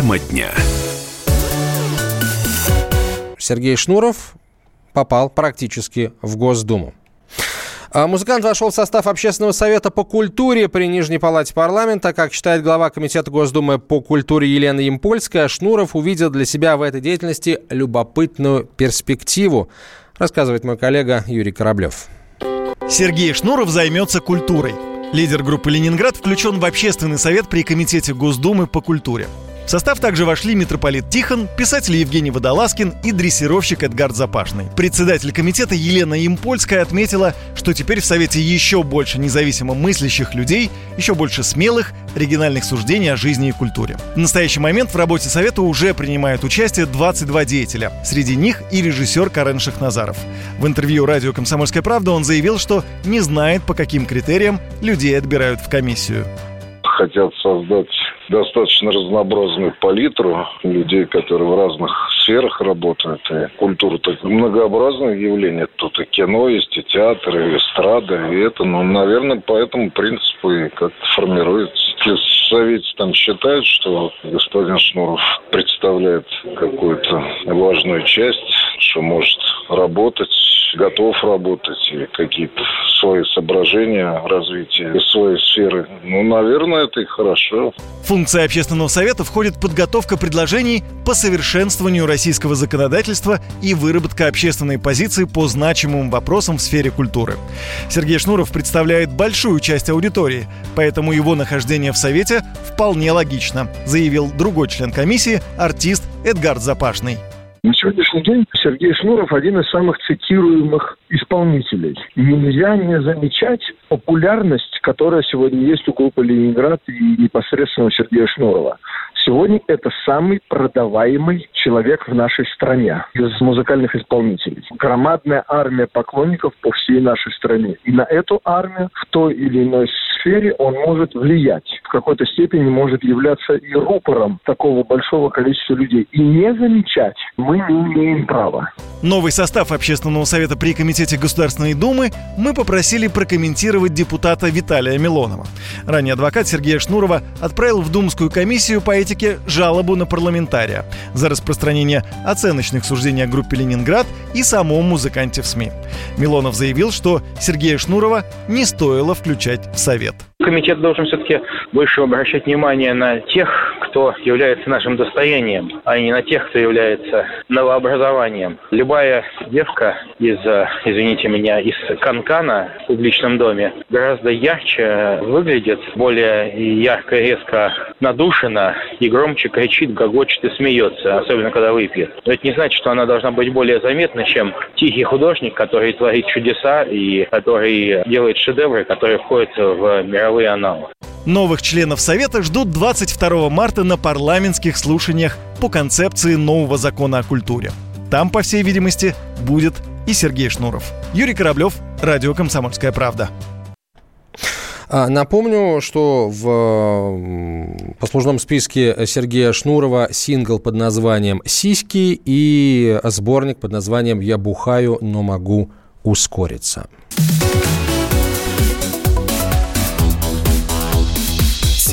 Тема дня. Сергей Шнуров попал практически в Госдуму. А музыкант вошел в состав Общественного совета по культуре при Нижней палате парламента. Как считает глава Комитета Госдумы по культуре Елена Ямпольская, Шнуров увидел для себя в этой деятельности любопытную перспективу, рассказывает мой коллега Юрий Кораблев. Сергей Шнуров займется культурой. Лидер группы «Ленинград» включен в общественный совет при Комитете Госдумы по культуре. В состав также вошли митрополит Тихон, писатель Евгений Водолазкин и дрессировщик Эдгард Запашный. Председатель комитета Елена Импольская отметила, что теперь в Совете еще больше независимо мыслящих людей, еще больше смелых, оригинальных суждений о жизни и культуре. В настоящий момент в работе Совета уже принимают участие 22 деятеля. Среди них и режиссер Карен Шахназаров. В интервью радио «Комсомольская правда» он заявил, что не знает, по каким критериям людей отбирают в комиссию хотят создать достаточно разнообразную палитру людей, которые в разных сферах работают. И культура так многообразное явление. Тут и кино есть, и театр, и эстрада, и это, ну, наверное, по этому принципу и как-то формируется. Совете там считают, что господин Шнуров представляет какую-то важную часть, что может работать готов работать и какие-то свои соображения развития своей сферы. Ну, наверное, это и хорошо. Функция общественного совета входит подготовка предложений по совершенствованию российского законодательства и выработка общественной позиции по значимым вопросам в сфере культуры. Сергей Шнуров представляет большую часть аудитории, поэтому его нахождение в совете вполне логично, заявил другой член комиссии, артист Эдгард Запашный. На сегодняшний день Сергей Шнуров один из самых цитируемых исполнителей. Нельзя не замечать популярность, которая сегодня есть у группы «Ленинград» и непосредственно у Сергея Шнурова. Сегодня это самый продаваемый человек в нашей стране из музыкальных исполнителей. Громадная армия поклонников по всей нашей стране. И на эту армию в той или иной сфере он может влиять. В какой-то степени может являться и рупором такого большого количества людей. И не замечать мы не имеем права. Новый состав Общественного совета при Комитете Государственной Думы мы попросили прокомментировать депутата Виталия Милонова. Ранее адвокат Сергея Шнурова отправил в Думскую комиссию по этике жалобу на парламентария за распространение оценочных суждений о группе «Ленинград» и самом музыканте в СМИ. Милонов заявил, что Сергея Шнурова не стоило включать в совет. Комитет должен все-таки больше обращать внимание на тех, кто является нашим достоянием, а не на тех, кто является новообразованием. Любая девка из, извините меня, из Канкана в публичном доме гораздо ярче выглядит, более ярко, резко надушена и громче кричит, гогочет и смеется, особенно когда выпьет. Но это не значит, что она должна быть более заметна, чем тихий художник, который творит чудеса и который делает шедевры, которые входят в мировой мировые аналы. Новых членов Совета ждут 22 марта на парламентских слушаниях по концепции нового закона о культуре. Там, по всей видимости, будет и Сергей Шнуров. Юрий Кораблев, Радио «Комсомольская правда». А, напомню, что в послужном списке Сергея Шнурова сингл под названием «Сиськи» и сборник под названием «Я бухаю, но могу ускориться».